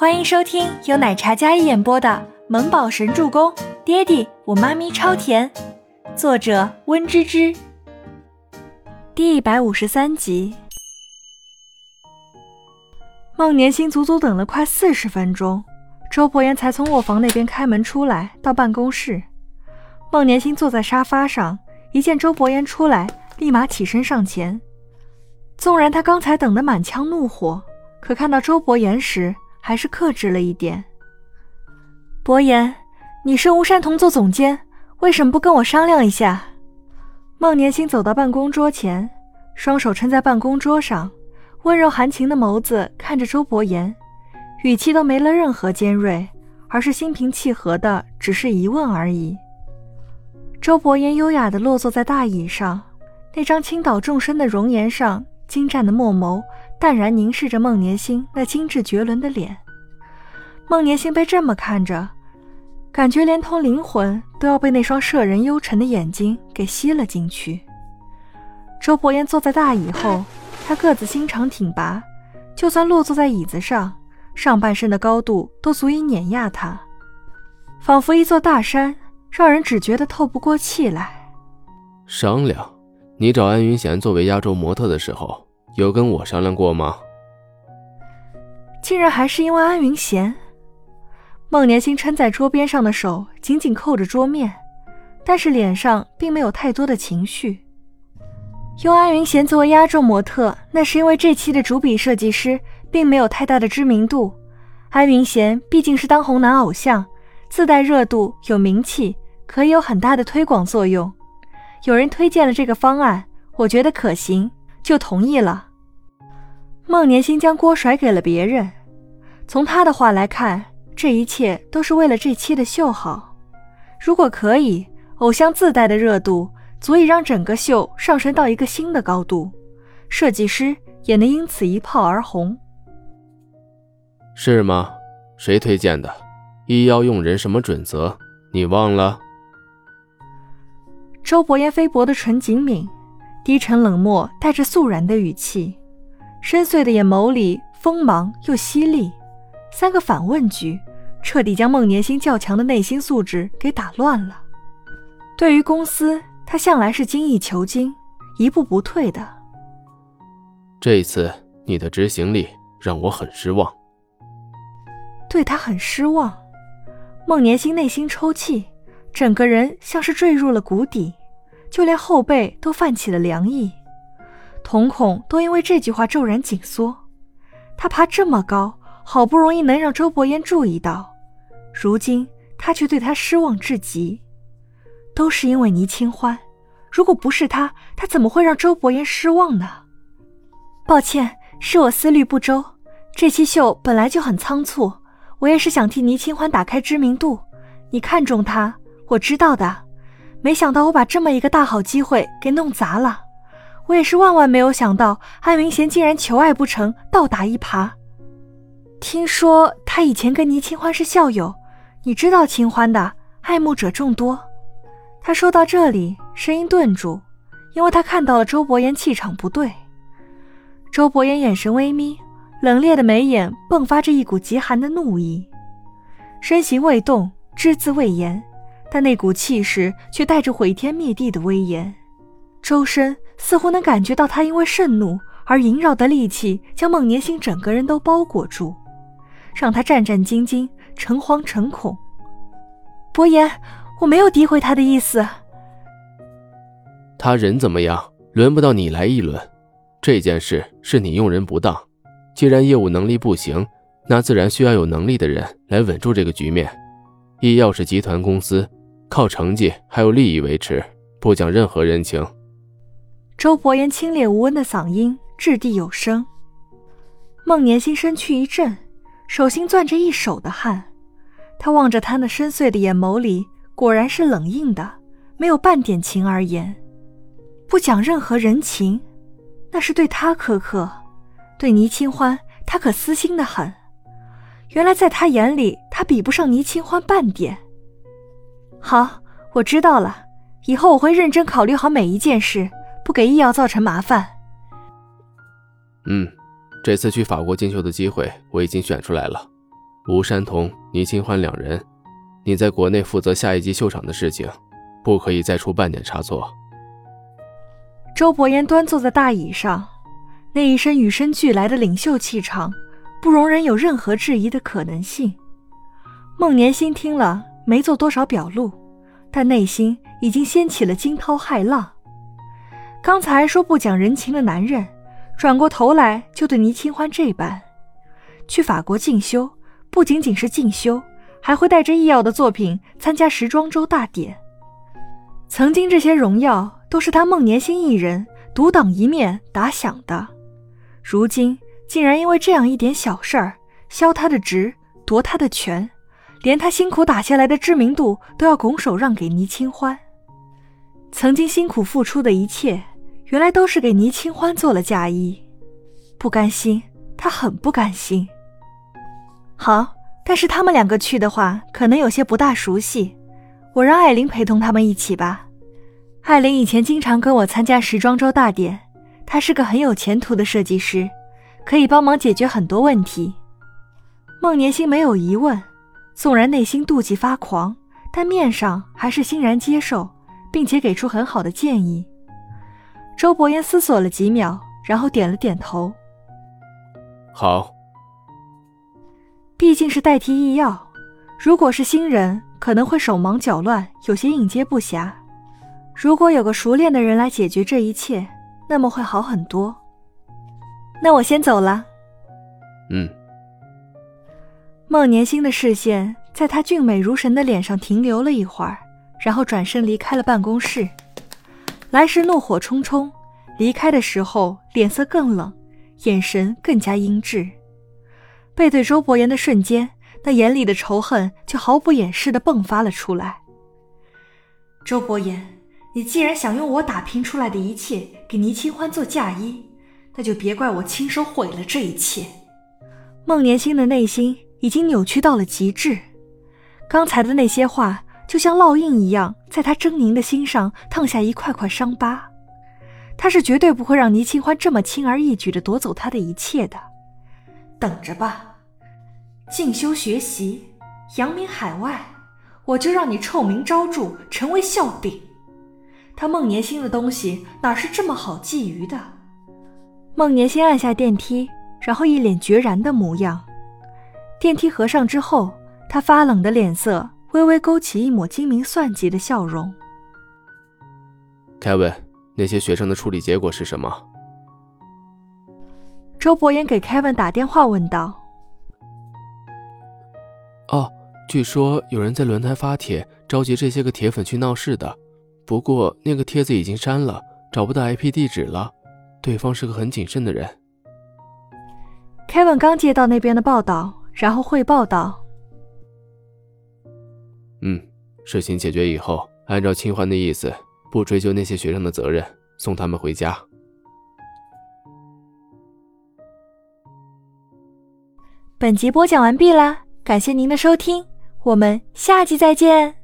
欢迎收听由奶茶嘉一演播的《萌宝神助攻》，爹地我妈咪超甜，作者温芝芝。第一百五十三集。孟年星足足等了快四十分钟，周伯言才从卧房那边开门出来，到办公室。孟年星坐在沙发上，一见周伯言出来，立马起身上前。纵然他刚才等得满腔怒火，可看到周伯言时，还是克制了一点。伯言，你是吴山童做总监，为什么不跟我商量一下？孟年星走到办公桌前，双手撑在办公桌上，温柔含情的眸子看着周伯言，语气都没了任何尖锐，而是心平气和的，只是疑问而已。周伯言优雅的落坐在大椅上，那张倾倒众生的容颜上。精湛的墨眸淡然凝视着孟年星那精致绝伦的脸，孟年星被这么看着，感觉连同灵魂都要被那双摄人幽沉的眼睛给吸了进去。周伯言坐在大椅后，他个子心长挺拔，就算落坐在椅子上，上半身的高度都足以碾压他，仿佛一座大山，让人只觉得透不过气来。商量。你找安云贤作为压轴模特的时候，有跟我商量过吗？竟然还是因为安云贤。孟年星撑在桌边上的手紧紧扣着桌面，但是脸上并没有太多的情绪。用安云贤作为压轴模特，那是因为这期的主笔设计师并没有太大的知名度。安云贤毕竟是当红男偶像，自带热度，有名气，可以有很大的推广作用。有人推荐了这个方案，我觉得可行，就同意了。孟年星将锅甩给了别人，从他的话来看，这一切都是为了这期的秀好。如果可以，偶像自带的热度足以让整个秀上升到一个新的高度，设计师也能因此一炮而红。是吗？谁推荐的？一要用人什么准则？你忘了？周伯言菲薄的唇紧抿，低沉冷漠，带着肃然的语气，深邃的眼眸里锋芒又犀利。三个反问句，彻底将孟年星较强的内心素质给打乱了。对于公司，他向来是精益求精，一步不退的。这一次，你的执行力让我很失望。对他很失望，孟年星内心抽泣，整个人像是坠入了谷底。就连后背都泛起了凉意，瞳孔都因为这句话骤然紧缩。他爬这么高，好不容易能让周伯言注意到，如今他却对他失望至极。都是因为倪清欢，如果不是他，他怎么会让周伯言失望呢？抱歉，是我思虑不周。这期秀本来就很仓促，我也是想替倪清欢打开知名度。你看中他，我知道的。没想到我把这么一个大好机会给弄砸了，我也是万万没有想到安明贤竟然求爱不成，倒打一耙。听说他以前跟倪清欢是校友，你知道清欢的，爱慕者众多。他说到这里，声音顿住，因为他看到了周伯言气场不对。周伯言眼神微眯，冷冽的眉眼迸发着一股极寒的怒意，身形未动，只字未言。但那股气势却带着毁天灭地的威严，周身似乎能感觉到他因为盛怒而萦绕的戾气将孟年星整个人都包裹住，让他战战兢兢、诚惶诚恐。伯言，我没有诋毁他的意思。他人怎么样，轮不到你来议论。这件事是你用人不当，既然业务能力不行，那自然需要有能力的人来稳住这个局面。医药是集团公司。靠成绩还有利益维持，不讲任何人情。周伯言清冽无温的嗓音掷地有声。孟年心身躯一震，手心攥着一手的汗。他望着他那深邃的眼眸里，果然是冷硬的，没有半点情而言。不讲任何人情，那是对他苛刻。对倪清欢，他可私心的很。原来在他眼里，他比不上倪清欢半点。好，我知道了。以后我会认真考虑好每一件事，不给医药造成麻烦。嗯，这次去法国进修的机会我已经选出来了，吴山童、倪清欢两人，你在国内负责下一集秀场的事情，不可以再出半点差错。周伯言端坐在大椅上，那一身与生俱来的领袖气场，不容人有任何质疑的可能性。孟年心听了，没做多少表露，但内心已经掀起了惊涛骇浪。刚才说不讲人情的男人，转过头来就对倪清欢这般。去法国进修，不仅仅是进修，还会带着易耀的作品参加时装周大典。曾经这些荣耀。都是他孟年星一人独当一面打响的，如今竟然因为这样一点小事儿削他的职，夺他的权，连他辛苦打下来的知名度都要拱手让给倪清欢。曾经辛苦付出的一切，原来都是给倪清欢做了嫁衣。不甘心，他很不甘心。好，但是他们两个去的话，可能有些不大熟悉，我让艾琳陪同他们一起吧。艾琳以前经常跟我参加时装周大典，她是个很有前途的设计师，可以帮忙解决很多问题。孟年星没有疑问，纵然内心妒忌发狂，但面上还是欣然接受，并且给出很好的建议。周伯言思索了几秒，然后点了点头：“好。”毕竟是代替医药，如果是新人，可能会手忙脚乱，有些应接不暇。如果有个熟练的人来解决这一切，那么会好很多。那我先走了。嗯。孟年星的视线在他俊美如神的脸上停留了一会儿，然后转身离开了办公室。来时怒火冲冲，离开的时候脸色更冷，眼神更加阴鸷。背对周伯言的瞬间，那眼里的仇恨就毫不掩饰的迸发了出来。周伯言。你既然想用我打拼出来的一切给倪清欢做嫁衣，那就别怪我亲手毁了这一切。孟年星的内心已经扭曲到了极致，刚才的那些话就像烙印一样，在他狰狞的心上烫下一块块伤疤。他是绝对不会让倪清欢这么轻而易举地夺走他的一切的。等着吧，进修学习，扬名海外，我就让你臭名昭著，成为笑柄。他孟年星的东西哪是这么好觊觎的？孟年星按下电梯，然后一脸决然的模样。电梯合上之后，他发冷的脸色微微勾起一抹精明算计的笑容。凯文，那些学生的处理结果是什么？周伯言给凯文打电话问道。哦，据说有人在轮胎发帖，召集这些个铁粉去闹事的。不过那个帖子已经删了，找不到 IP 地址了。对方是个很谨慎的人。Kevin 刚接到那边的报道，然后汇报道：“嗯，事情解决以后，按照清欢的意思，不追究那些学生的责任，送他们回家。”本集播讲完毕了，感谢您的收听，我们下集再见。